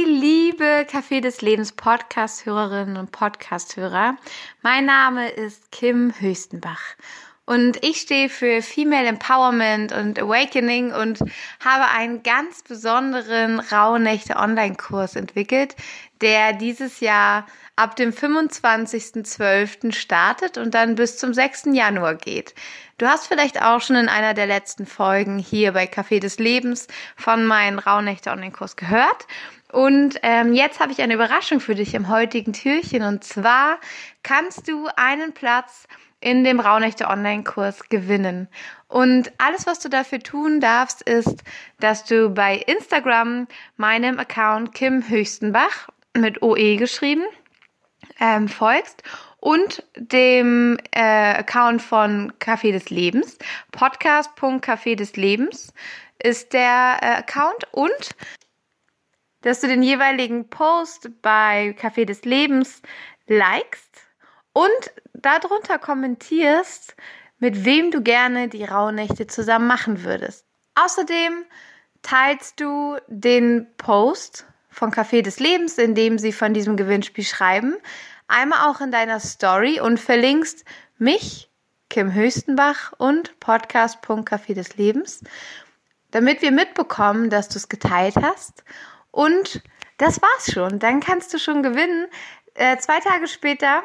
Café des Lebens Podcast-Hörerinnen und Podcast-Hörer. Mein Name ist Kim Höchstenbach und ich stehe für Female Empowerment und Awakening und habe einen ganz besonderen Rauhnächte Online-Kurs entwickelt, der dieses Jahr ab dem 25.12. startet und dann bis zum 6. Januar geht. Du hast vielleicht auch schon in einer der letzten Folgen hier bei Café des Lebens von meinem Rauhnächte Online-Kurs gehört. Und ähm, jetzt habe ich eine Überraschung für dich im heutigen Türchen. Und zwar kannst du einen Platz in dem Rauhnächte Online-Kurs gewinnen. Und alles, was du dafür tun darfst, ist, dass du bei Instagram meinem Account Kim Höchstenbach mit OE geschrieben ähm, folgst und dem äh, Account von Café des Lebens, podcast.café des Lebens ist der äh, Account und dass du den jeweiligen Post bei Café des Lebens likest und darunter kommentierst, mit wem du gerne die Rauhnächte zusammen machen würdest. Außerdem teilst du den Post von Café des Lebens, in dem sie von diesem Gewinnspiel schreiben, einmal auch in deiner Story und verlinkst mich, Kim Höchstenbach und Podcast.café des Lebens, damit wir mitbekommen, dass du es geteilt hast. Und das war's schon. Dann kannst du schon gewinnen. Äh, zwei Tage später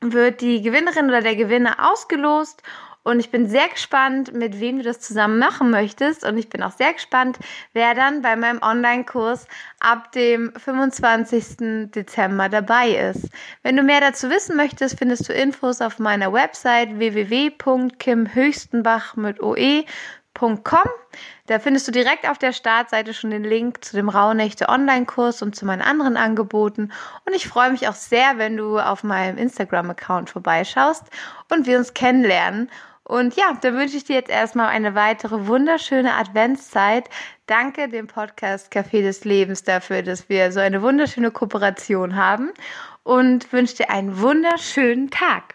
wird die Gewinnerin oder der Gewinner ausgelost und ich bin sehr gespannt, mit wem du das zusammen machen möchtest. Und ich bin auch sehr gespannt, wer dann bei meinem Online-Kurs ab dem 25. Dezember dabei ist. Wenn du mehr dazu wissen möchtest, findest du Infos auf meiner Website www.kimhöchstenbach mit oe www.rauhnächte.com. Da findest du direkt auf der Startseite schon den Link zu dem Rauhnächte Online-Kurs und zu meinen anderen Angeboten. Und ich freue mich auch sehr, wenn du auf meinem Instagram-Account vorbeischaust und wir uns kennenlernen. Und ja, dann wünsche ich dir jetzt erstmal eine weitere wunderschöne Adventszeit. Danke dem Podcast Café des Lebens dafür, dass wir so eine wunderschöne Kooperation haben und wünsche dir einen wunderschönen Tag.